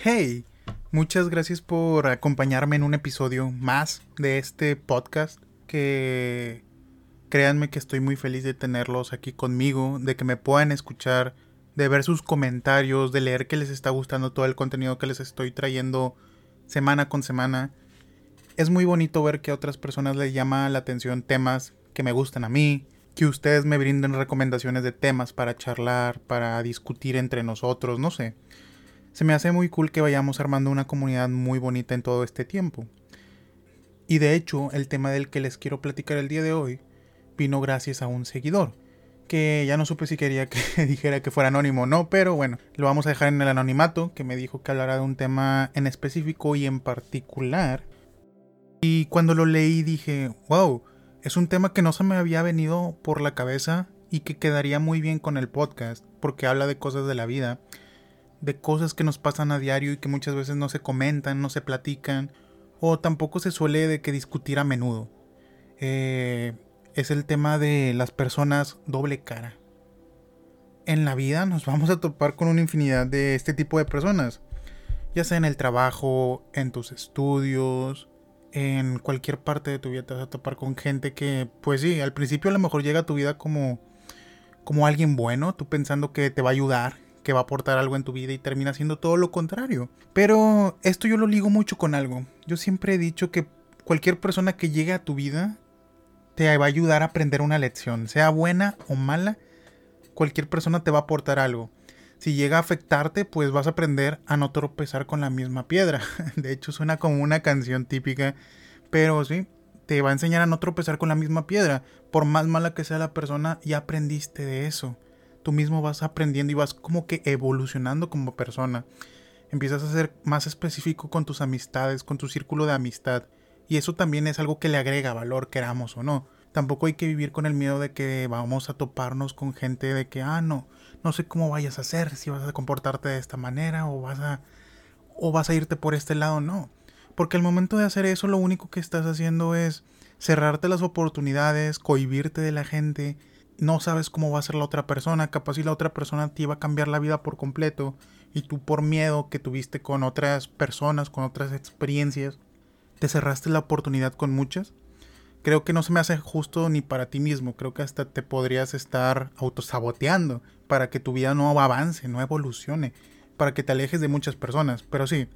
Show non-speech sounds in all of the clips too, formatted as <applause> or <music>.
Hey, muchas gracias por acompañarme en un episodio más de este podcast que créanme que estoy muy feliz de tenerlos aquí conmigo, de que me puedan escuchar, de ver sus comentarios, de leer que les está gustando todo el contenido que les estoy trayendo semana con semana. Es muy bonito ver que a otras personas les llama la atención temas que me gustan a mí, que ustedes me brinden recomendaciones de temas para charlar, para discutir entre nosotros, no sé. Se me hace muy cool que vayamos armando una comunidad muy bonita en todo este tiempo. Y de hecho, el tema del que les quiero platicar el día de hoy vino gracias a un seguidor, que ya no supe si quería que <laughs> dijera que fuera anónimo o no, pero bueno, lo vamos a dejar en el anonimato, que me dijo que hablara de un tema en específico y en particular. Y cuando lo leí dije, wow, es un tema que no se me había venido por la cabeza y que quedaría muy bien con el podcast, porque habla de cosas de la vida de cosas que nos pasan a diario y que muchas veces no se comentan, no se platican, o tampoco se suele de que discutir a menudo. Eh, es el tema de las personas doble cara. En la vida nos vamos a topar con una infinidad de este tipo de personas, ya sea en el trabajo, en tus estudios, en cualquier parte de tu vida te vas a topar con gente que, pues sí, al principio a lo mejor llega a tu vida como, como alguien bueno, tú pensando que te va a ayudar, que va a aportar algo en tu vida y termina siendo todo lo contrario. Pero esto yo lo ligo mucho con algo. Yo siempre he dicho que cualquier persona que llegue a tu vida te va a ayudar a aprender una lección, sea buena o mala, cualquier persona te va a aportar algo. Si llega a afectarte, pues vas a aprender a no tropezar con la misma piedra. <laughs> De hecho, suena como una canción típica, pero sí, te va a enseñar a no tropezar con la misma piedra. Por más mala que sea la persona, ya aprendiste de eso tú mismo vas aprendiendo y vas como que evolucionando como persona. Empiezas a ser más específico con tus amistades, con tu círculo de amistad. Y eso también es algo que le agrega valor, queramos o no. Tampoco hay que vivir con el miedo de que vamos a toparnos con gente de que, ah, no, no sé cómo vayas a hacer, si vas a comportarte de esta manera o vas a, o vas a irte por este lado, no. Porque al momento de hacer eso, lo único que estás haciendo es cerrarte las oportunidades, cohibirte de la gente no sabes cómo va a ser la otra persona, capaz si la otra persona te iba a cambiar la vida por completo y tú por miedo que tuviste con otras personas, con otras experiencias, te cerraste la oportunidad con muchas. Creo que no se me hace justo ni para ti mismo, creo que hasta te podrías estar autosaboteando para que tu vida no avance, no evolucione, para que te alejes de muchas personas, pero sí,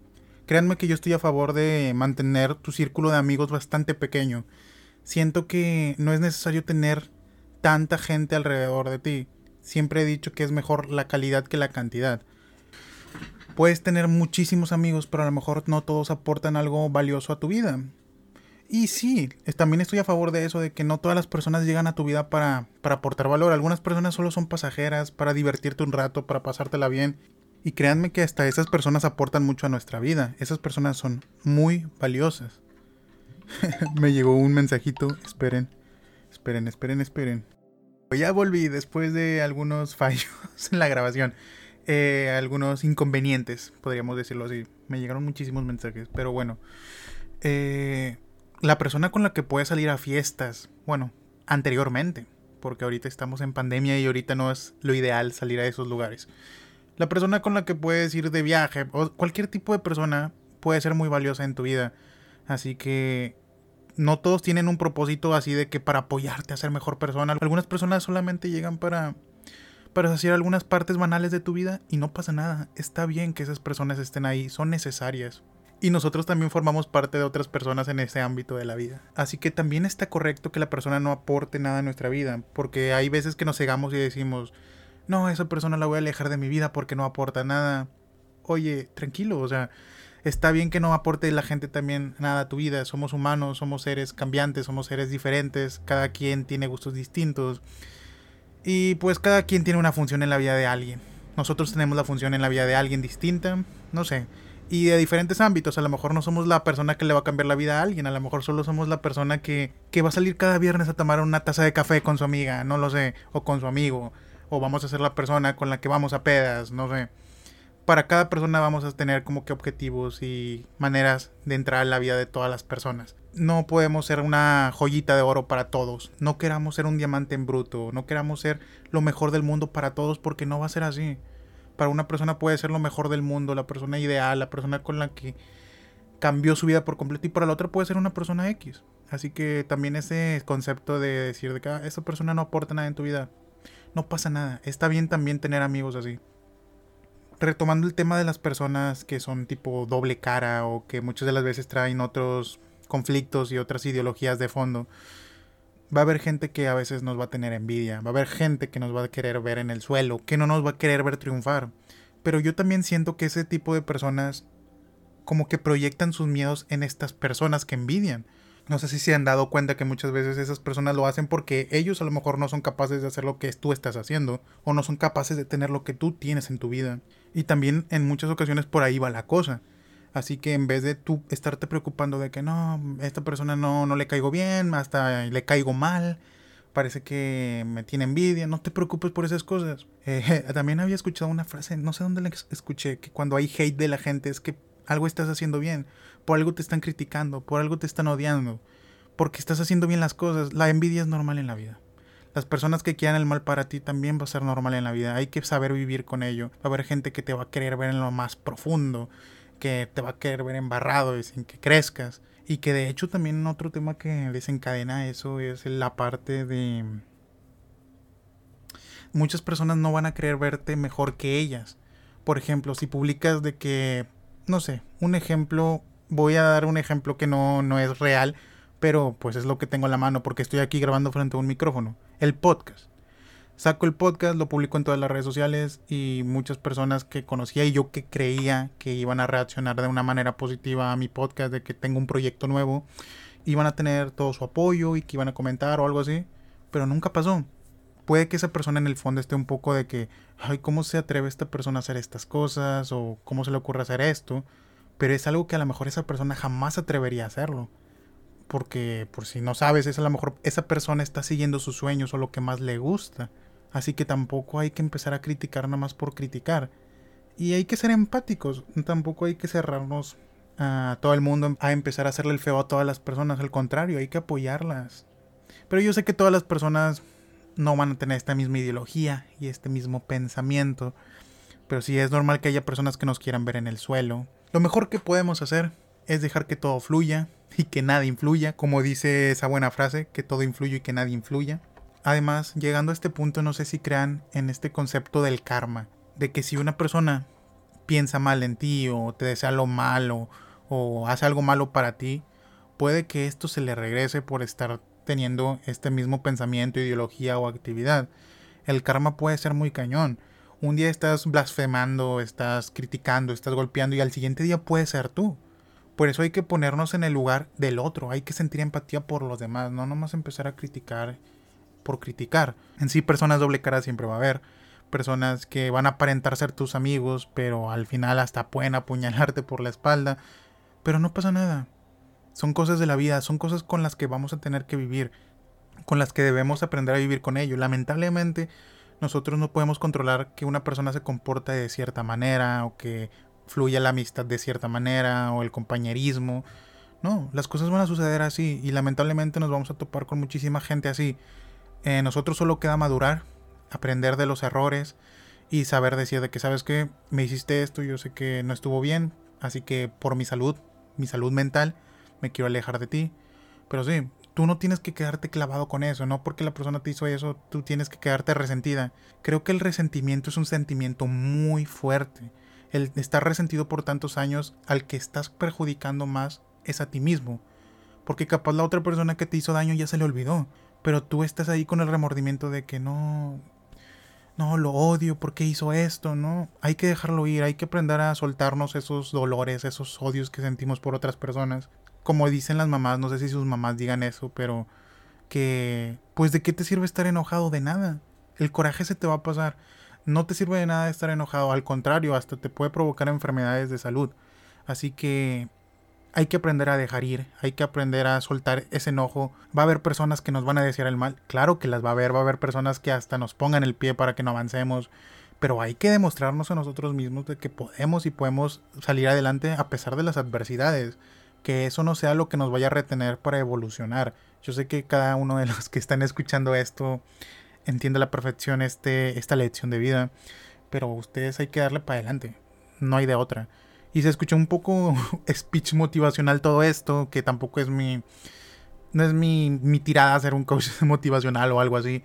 créanme que yo estoy a favor de mantener tu círculo de amigos bastante pequeño. Siento que no es necesario tener tanta gente alrededor de ti. Siempre he dicho que es mejor la calidad que la cantidad. Puedes tener muchísimos amigos, pero a lo mejor no todos aportan algo valioso a tu vida. Y sí, también estoy a favor de eso, de que no todas las personas llegan a tu vida para, para aportar valor. Algunas personas solo son pasajeras, para divertirte un rato, para pasártela bien. Y créanme que hasta esas personas aportan mucho a nuestra vida. Esas personas son muy valiosas. <laughs> Me llegó un mensajito, esperen. Esperen, esperen, esperen. Ya volví después de algunos <laughs> fallos en la grabación. Eh, algunos inconvenientes, podríamos decirlo así. Me llegaron muchísimos mensajes, pero bueno. Eh, la persona con la que puedes salir a fiestas, bueno, anteriormente, porque ahorita estamos en pandemia y ahorita no es lo ideal salir a esos lugares. La persona con la que puedes ir de viaje, o cualquier tipo de persona, puede ser muy valiosa en tu vida. Así que no todos tienen un propósito así de que para apoyarte a ser mejor persona. Algunas personas solamente llegan para para hacer algunas partes banales de tu vida y no pasa nada. Está bien que esas personas estén ahí, son necesarias. Y nosotros también formamos parte de otras personas en ese ámbito de la vida. Así que también está correcto que la persona no aporte nada a nuestra vida, porque hay veces que nos cegamos y decimos, no, esa persona la voy a alejar de mi vida porque no aporta nada. Oye, tranquilo, o sea, está bien que no aporte la gente también nada a tu vida. Somos humanos, somos seres cambiantes, somos seres diferentes, cada quien tiene gustos distintos. Y pues cada quien tiene una función en la vida de alguien. Nosotros tenemos la función en la vida de alguien distinta, no sé. Y de diferentes ámbitos, a lo mejor no somos la persona que le va a cambiar la vida a alguien, a lo mejor solo somos la persona que, que va a salir cada viernes a tomar una taza de café con su amiga, no lo sé, o con su amigo, o vamos a ser la persona con la que vamos a pedas, no sé para cada persona vamos a tener como que objetivos y maneras de entrar a la vida de todas las personas. No podemos ser una joyita de oro para todos. No queramos ser un diamante en bruto. No queramos ser lo mejor del mundo para todos porque no va a ser así. Para una persona puede ser lo mejor del mundo, la persona ideal, la persona con la que cambió su vida por completo y para la otra puede ser una persona X. Así que también ese concepto de decir de que ah, esa persona no aporta nada en tu vida, no pasa nada. Está bien también tener amigos así. Retomando el tema de las personas que son tipo doble cara o que muchas de las veces traen otros conflictos y otras ideologías de fondo va a haber gente que a veces nos va a tener envidia, va a haber gente que nos va a querer ver en el suelo, que no nos va a querer ver triunfar. Pero yo también siento que ese tipo de personas como que proyectan sus miedos en estas personas que envidian. No sé si se han dado cuenta que muchas veces esas personas lo hacen porque ellos a lo mejor no son capaces de hacer lo que tú estás haciendo o no son capaces de tener lo que tú tienes en tu vida. Y también en muchas ocasiones por ahí va la cosa. Así que en vez de tú estarte preocupando de que no, esta persona no, no le caigo bien, hasta le caigo mal, parece que me tiene envidia, no te preocupes por esas cosas. <laughs> Eh, también había escuchado una frase, no sé dónde la escuché, que cuando hay hate de la gente es que algo estás haciendo bien, por algo te están criticando, por algo te están odiando, porque estás haciendo bien las cosas. La envidia es normal en la vida. Las personas que quieran el mal para ti también va a ser normal en la vida. Hay que saber vivir con ello. Va a haber gente que te va a querer ver en lo más profundo que te va a querer ver embarrado y sin que crezcas. Y que de hecho también otro tema que desencadena eso es la parte de... Muchas personas no van a querer verte mejor que ellas. Por ejemplo, si publicas de que, no sé, un ejemplo, voy a dar un ejemplo que no, no es real, pero pues es lo que tengo en la mano porque estoy aquí grabando frente a un micrófono. El podcast saco el podcast, lo publico en todas las redes sociales y muchas personas que conocía y yo que creía que iban a reaccionar de una manera positiva a mi podcast, de que tengo un proyecto nuevo, iban a tener todo su apoyo y que iban a comentar o algo así, pero nunca pasó. Puede que esa persona en el fondo esté un poco de que, ay, ¿cómo se atreve esta persona a hacer estas cosas? o ¿cómo se le ocurre hacer esto? Pero es algo que a lo mejor esa persona jamás atrevería a hacerlo porque por si no sabes, es a lo mejor esa persona está siguiendo sus sueños o lo que más le gusta. Así que tampoco hay que empezar a criticar nada más por criticar. Y hay que ser empáticos, tampoco hay que cerrarnos a todo el mundo a empezar a hacerle el feo a todas las personas, al contrario, hay que apoyarlas. Pero yo sé que todas las personas no van a tener esta misma ideología y este mismo pensamiento. Pero sí es normal que haya personas que nos quieran ver en el suelo. Lo mejor que podemos hacer es dejar que todo fluya <laughs> y que nada influya, como dice esa buena frase, que todo influye y que nadie influya. Además, llegando a este punto, no sé si crean en este concepto del karma, de que si una persona piensa mal en ti o te desea lo malo o hace algo malo para ti, puede que esto se le regrese por estar teniendo este mismo pensamiento, ideología o actividad. El karma puede ser muy cañón. Un día estás blasfemando, estás criticando, estás golpeando y al siguiente día puede ser tú. Por eso hay que ponernos en el lugar del otro, hay que sentir empatía por los demás, no nomás empezar a criticar por criticar. En sí, personas doble cara siempre va a haber. Personas que van a aparentar ser tus amigos, pero al final hasta pueden apuñalarte por la espalda. Pero no pasa nada. Son cosas de la vida, son cosas con las que vamos a tener que vivir, con las que debemos aprender a vivir con ello. Lamentablemente, nosotros no podemos controlar que una persona se comporte de cierta manera o que fluya la amistad de cierta manera o el compañerismo. No, las cosas van a suceder así y lamentablemente nos vamos a topar con muchísima gente así eh, nosotros solo queda madurar, aprender de los errores y saber decir de que sabes que me hiciste esto, yo sé que no estuvo bien, así que por mi salud, mi salud mental, me quiero alejar de ti. Pero sí, tú no tienes que quedarte clavado con eso, no porque la persona te hizo eso, tú tienes que quedarte resentida. Creo que el resentimiento es un sentimiento muy fuerte. El estar resentido por tantos años al que estás perjudicando más es a ti mismo. Porque capaz la otra persona que te hizo daño ya se le olvidó. Pero tú estás ahí con el remordimiento de que no, no, lo odio, ¿por qué hizo esto? No, hay que dejarlo ir, hay que aprender a soltarnos esos dolores, esos odios que sentimos por otras personas. Como dicen las mamás, no sé si sus mamás digan eso, pero que, pues de qué te sirve estar enojado de nada. El coraje se te va a pasar. No te sirve de nada estar enojado, al contrario, hasta te puede provocar enfermedades de salud. Así que hay que aprender a dejar ir, hay que aprender a soltar ese enojo. Va a haber personas que nos van a desear el mal, claro que las va a haber, va a haber personas que hasta nos pongan el pie para que no avancemos, pero hay que demostrarnos a nosotros mismos de que podemos y podemos salir adelante a pesar de las adversidades, que eso no sea lo que nos vaya a retener para evolucionar. Yo sé que cada uno de los que están escuchando esto entiende a la perfección este, esta lección de vida, pero ustedes hay que darle para adelante, no hay de otra. Y se escuchó un poco <laughs> speech motivacional todo esto, que tampoco es mi, no es mi, mi tirada hacer un coach <laughs> motivacional o algo así.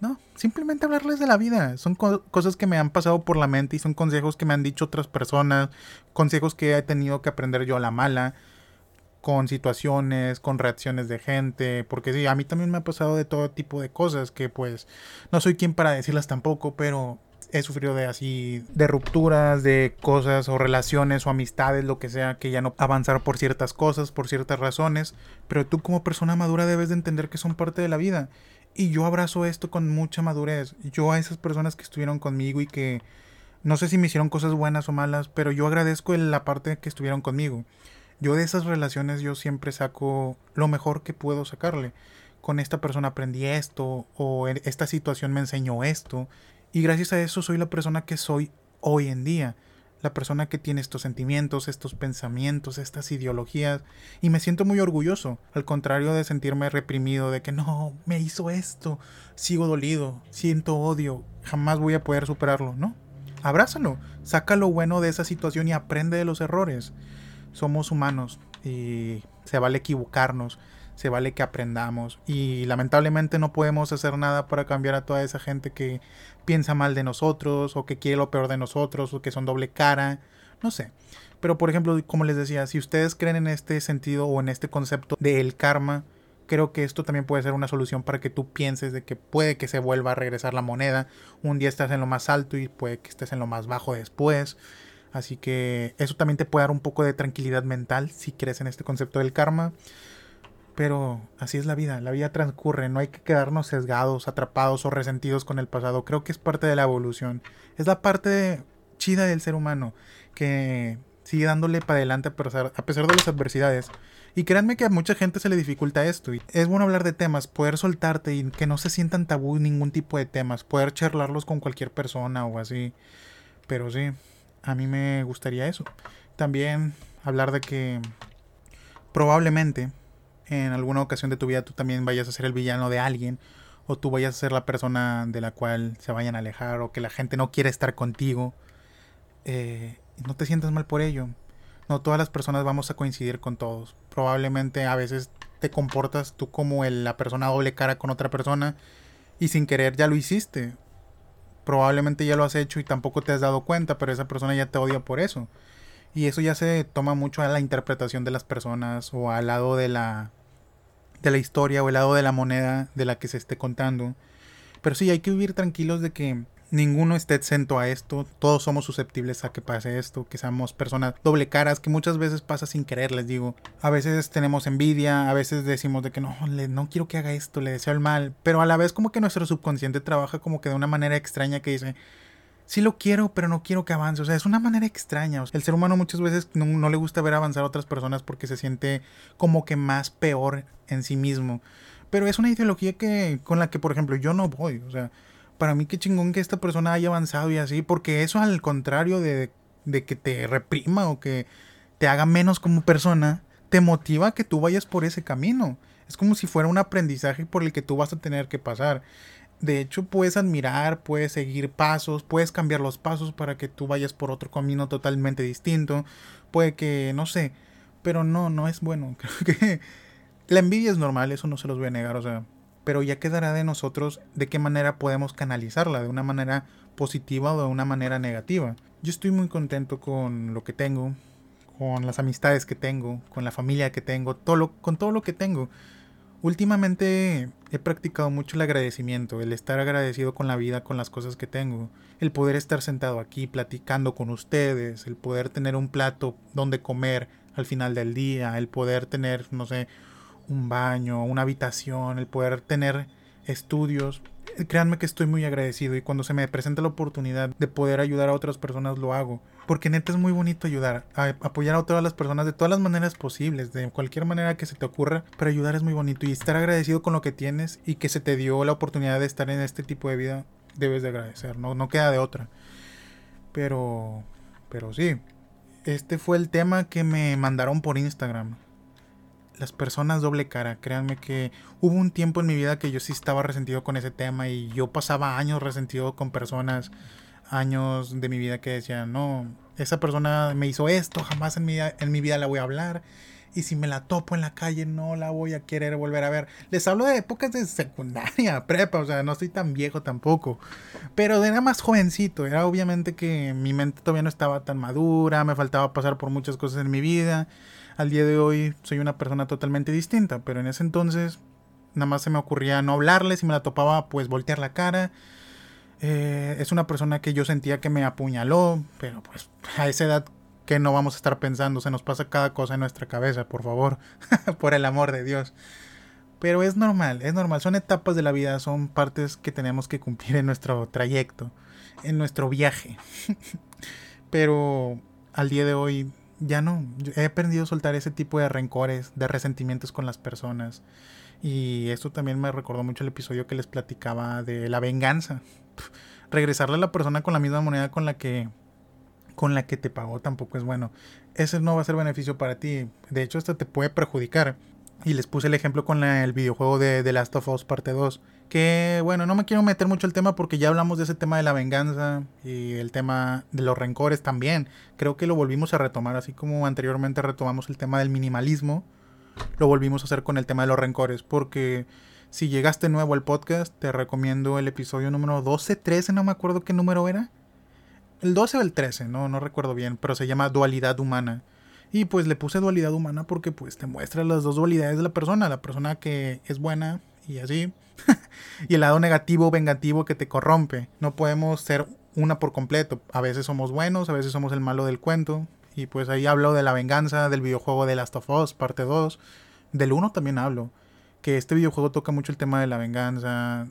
No, simplemente hablarles de la vida. Son cosas que me han pasado por la mente y son consejos que me han dicho otras personas, consejos que he tenido que aprender yo a la mala, con situaciones, con reacciones de gente, porque sí, a mí también me ha pasado de todo tipo de cosas que pues no soy quien para decirlas tampoco, pero he sufrido de así, de rupturas, de cosas o relaciones o amistades, lo que sea, que ya no avanzar por ciertas cosas, por ciertas razones, pero tú como persona madura debes de entender que son parte de la vida. Y yo abrazo esto con mucha madurez. Yo a esas personas que estuvieron conmigo y que no sé si me hicieron cosas buenas o malas, pero yo agradezco la parte que estuvieron conmigo. Yo de esas relaciones yo siempre saco lo mejor que puedo sacarle. Con esta persona aprendí esto o esta situación me enseñó esto y gracias a eso soy la persona que soy hoy en día. La persona que tiene estos sentimientos, estos pensamientos, estas ideologías. Y me siento muy orgulloso. Al contrario de sentirme reprimido, de que no, me hizo esto. Sigo dolido, siento odio, jamás voy a poder superarlo. No, abrázalo. Saca lo bueno de esa situación y aprende de los errores. Somos humanos y se vale equivocarnos se vale que aprendamos y lamentablemente no podemos hacer nada para cambiar a toda esa gente que piensa mal de nosotros o que quiere lo peor de nosotros o que son doble cara, no sé. Pero por ejemplo, como les decía, si ustedes creen en este sentido o en este concepto del karma, creo que esto también puede ser una solución para que tú pienses de que puede que se vuelva a regresar la moneda. Un día estás en lo más alto y puede que estés en lo más bajo después. Así que eso también te puede dar un poco de tranquilidad mental si crees en este concepto del karma. Pero así es la vida, la vida transcurre, no hay que quedarnos sesgados, atrapados o resentidos con el pasado. Creo que es parte de la evolución. Es la parte chida del ser humano que sigue dándole para adelante a pesar, a pesar de las adversidades. Y créanme que a mucha gente se le dificulta esto. Y es bueno hablar de temas, poder soltarte y que no se sientan tabú ningún tipo de temas, poder charlarlos con cualquier persona o así. Pero sí, a mí me gustaría eso. También hablar de que probablemente en alguna ocasión de tu vida tú también vayas a ser el villano de alguien o tú vayas a ser la persona de la cual se vayan a alejar o que la gente no quiere estar contigo. Eh, no te sientas mal por ello. No todas las personas vamos a coincidir con todos. Probablemente a veces te comportas tú como la persona doble cara con otra persona y sin querer ya lo hiciste. Probablemente ya lo has hecho y tampoco te has dado cuenta, pero esa persona ya te odia por eso. Y eso ya se toma mucho a la interpretación de las personas o al lado de la de la historia o el lado de la moneda de la que se esté contando. Pero sí, hay que vivir tranquilos de que ninguno esté exento a esto. Todos somos susceptibles a que pase esto, que seamos personas doble caras, que muchas veces pasa sin querer, les digo. A veces tenemos envidia, a veces decimos de que no, le, no quiero que haga esto, le deseo el mal. Pero a la vez como que nuestro subconsciente trabaja como que de una manera extraña que dice, sí lo quiero, pero no quiero que avance. O sea, es una manera extraña. el ser humano muchas veces no, le gusta ver avanzar a otras personas porque se siente como que más peor en sí mismo. Pero es una ideología que, con la que, por ejemplo, yo no voy. O sea, para mí qué chingón que esta persona haya avanzado y así, porque eso al contrario de, de que te reprima o que te haga menos como persona, te motiva a que tú vayas por ese camino. Es como si fuera un aprendizaje por el que tú vas a tener que pasar. De hecho, puedes admirar, puedes seguir pasos, puedes cambiar los pasos para que tú vayas por otro camino totalmente distinto. Puede que, no sé, pero no, no es bueno. <laughs> Creo que la envidia es normal, eso no se los voy a negar, o sea, pero ya quedará de nosotros de qué manera podemos canalizarla, de una manera positiva o de una manera negativa. Yo estoy muy contento con lo que tengo, con las amistades que tengo, con la familia que tengo, todo con todo lo que tengo. Últimamente he practicado mucho el agradecimiento, el estar agradecido con la vida, con las cosas que tengo, el poder estar sentado aquí platicando con ustedes, el poder tener un plato donde comer al final del día, el poder tener, no sé, un baño, una habitación, el poder tener estudios. Créanme que estoy muy agradecido y cuando se me presenta la oportunidad de poder ayudar a otras personas lo hago. Porque neta es muy bonito ayudar, a apoyar a todas las personas de todas las maneras posibles, de cualquier manera que se te ocurra, pero ayudar es muy bonito y estar agradecido con lo que tienes y que se te dio la oportunidad de estar en este tipo de vida, debes de agradecer, no, no queda de otra. Pero, pero sí, este fue el tema que me mandaron por Instagram. Las personas doble cara, créanme que hubo un tiempo en mi vida que yo sí estaba resentido con ese tema y yo pasaba años resentido con personas años de mi vida que decía, no, esa persona me hizo esto, jamás en mi, en mi vida la voy a hablar. Y si me la topo en la calle, no la voy a querer volver a ver. Les hablo de épocas de secundaria, <laughs> prepa, o sea, no estoy tan viejo tampoco. Pero era más jovencito, era obviamente que mi mente todavía no estaba tan madura, me faltaba pasar por muchas cosas en mi vida. Al día de hoy soy una persona totalmente distinta, pero en ese entonces nada más se me ocurría no hablarle, si me la topaba, pues voltear la cara eh, es una persona que yo sentía que me apuñaló, pero pues a esa edad que no vamos a estar pensando, se nos pasa cada cosa en nuestra cabeza, por favor, <laughs> por el amor de Dios. Pero es normal, es normal, son etapas de la vida, son partes que tenemos que cumplir en nuestro trayecto, en nuestro viaje. <laughs> Pero al día de hoy ya no, he aprendido a soltar ese tipo de rencores, de resentimientos con las personas. Y esto también me recordó mucho el episodio que les platicaba de la venganza. Regresarle a la persona con la misma moneda con la que con la que te pagó tampoco es bueno. Ese no va a ser beneficio para ti. De hecho, esto te puede perjudicar. Y les puse el ejemplo con el videojuego de The Last of Us parte 2. Que bueno, no me quiero meter mucho el tema porque ya hablamos de ese tema de la venganza y el tema de los rencores también. Creo que lo volvimos a retomar, así como anteriormente retomamos el tema del minimalismo lo volvimos a hacer con el tema de los rencores, porque si llegaste nuevo al podcast, te recomiendo el episodio número 12, 13, no me acuerdo qué número era. El 12 o el 13, no, no recuerdo bien, pero se llama Dualidad Humana. Y pues le puse dualidad humana porque pues te muestra las dos dualidades de la persona, la persona que es buena y así, <laughs> y el lado negativo, vengativo que te corrompe. No podemos ser una por completo. A veces somos buenos, a veces somos el malo del cuento, y pues ahí hablo de la venganza, del videojuego de Last of Us, parte 2. Del 1 también hablo. Que este videojuego toca mucho el tema de la venganza.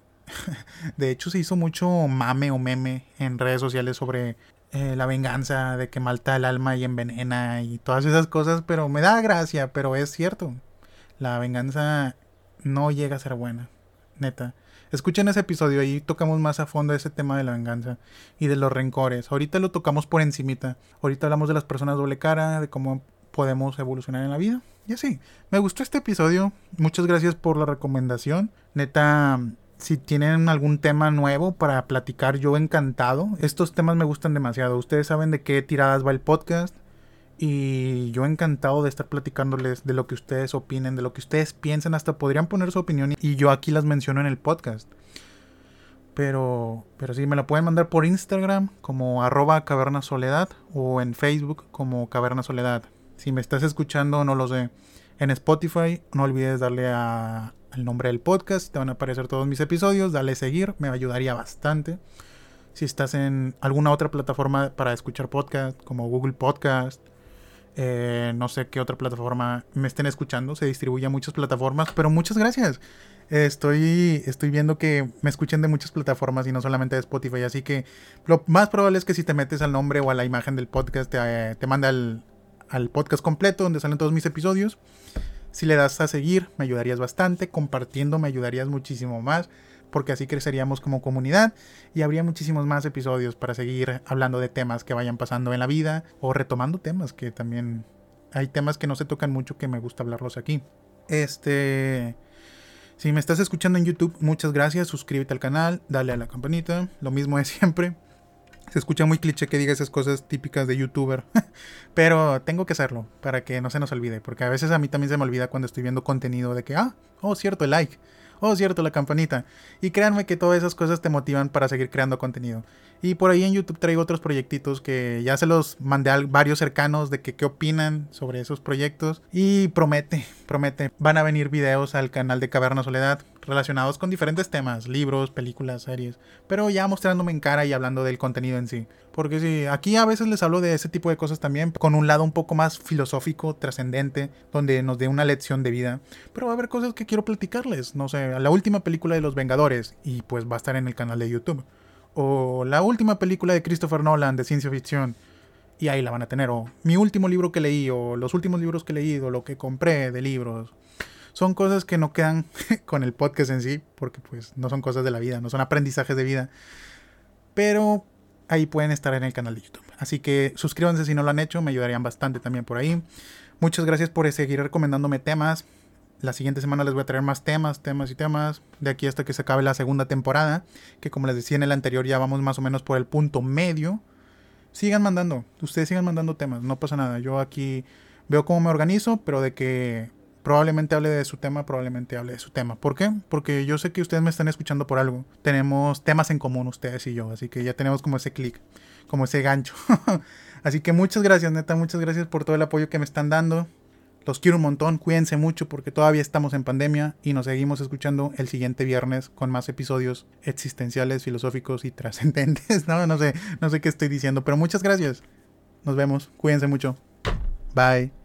<laughs> de hecho, se hizo mucho mame o meme en redes sociales sobre eh, la venganza, de que malta el alma y envenena y todas esas cosas. Pero me da gracia, pero es cierto. La venganza no llega a ser buena. Neta. Escuchen ese episodio, ahí tocamos más a fondo ese tema de la venganza y de los rencores. Ahorita lo tocamos por encimita. Ahorita hablamos de las personas doble cara, de cómo podemos evolucionar en la vida. Y así. Me gustó este episodio. Muchas gracias por la recomendación. Neta, si tienen algún tema nuevo para platicar, yo encantado. Estos temas me gustan demasiado. Ustedes saben de qué tiradas va el podcast. Y yo encantado de estar platicándoles de lo que ustedes opinen, de lo que ustedes piensan, hasta podrían poner su opinión y yo aquí las menciono en el podcast. Pero, pero sí, me la pueden mandar por Instagram como arroba caverna soledad o en Facebook como caverna soledad. Si me estás escuchando, no lo sé. En Spotify, no olvides darle al nombre del podcast, te van a aparecer todos mis episodios, dale seguir, me ayudaría bastante. Si estás en alguna otra plataforma para escuchar podcast, como Google Podcast, eh, no sé qué otra plataforma me estén escuchando. Se distribuye a muchas plataformas, pero muchas gracias. Estoy, estoy viendo que me escuchen de muchas plataformas y no solamente de Spotify. Así que lo más probable es que si te metes al nombre o a la imagen del podcast, te, te manda al, al podcast completo donde salen todos mis episodios. Si le das a seguir, me ayudarías bastante. Compartiendo, me ayudarías muchísimo más porque así creceríamos como comunidad y habría muchísimos más episodios para seguir hablando de temas que vayan pasando en la vida o retomando temas que también hay temas que no se tocan mucho que me gusta hablarlos aquí. Este, si me estás escuchando en YouTube, muchas gracias, suscríbete al canal, dale a la campanita, lo mismo de siempre. Se escucha muy cliché que diga esas cosas típicas de youtuber, <laughs> pero tengo que hacerlo para que no se nos olvide, porque a veces a mí también se me olvida cuando estoy viendo contenido de que, ah, oh, cierto, el like oh cierto, la campanita. Y créanme que todas esas cosas te motivan para seguir creando contenido. Y por ahí en YouTube traigo otros proyectitos que ya se los mandé a varios cercanos de que qué opinan sobre esos proyectos. Y promete, <laughs> promete, van a venir videos al canal de Caverna Soledad relacionados con diferentes temas, libros, películas, series, pero ya mostrándome en cara y hablando del contenido en sí. Porque sí, aquí a veces les hablo de ese tipo de cosas también, con un lado un poco más filosófico, trascendente, donde nos dé una lección de vida. Pero va a haber cosas que quiero platicarles, no sé, la última película de Los Vengadores, y pues va a estar en el canal de YouTube. O la última película de Christopher Nolan de ciencia ficción y ahí la van a tener. O mi último libro que leí, o los últimos libros que he leído, lo que compré de libros, son cosas que no quedan <laughs> con el podcast en sí, porque pues no son cosas de la vida, no son aprendizajes de vida. Pero ahí pueden estar en el canal de YouTube. Así que suscríbanse si no lo han hecho, me ayudarían bastante también por ahí. Muchas gracias por seguir recomendándome temas. La siguiente semana les voy a traer más temas, temas y temas. De aquí hasta que se acabe la segunda temporada. Que como les decía en el anterior, ya vamos más o menos por el punto medio. Sigan mandando. Ustedes sigan mandando temas. No pasa nada. Yo aquí veo cómo me organizo. Pero de que probablemente hable de su tema, probablemente hable de su tema. ¿Por qué? Porque yo sé que ustedes me están escuchando por algo. Tenemos temas en común ustedes y yo. Así que ya tenemos como ese clic. Como ese gancho. <laughs> así que muchas gracias, neta. Muchas gracias por todo el apoyo que me están dando. Los quiero un montón, cuídense mucho porque todavía estamos en pandemia y nos seguimos escuchando el siguiente viernes con más episodios existenciales, filosóficos y <laughs> trascendentes. No, no sé, no sé qué estoy diciendo, pero muchas gracias. Nos vemos, cuídense mucho. Bye.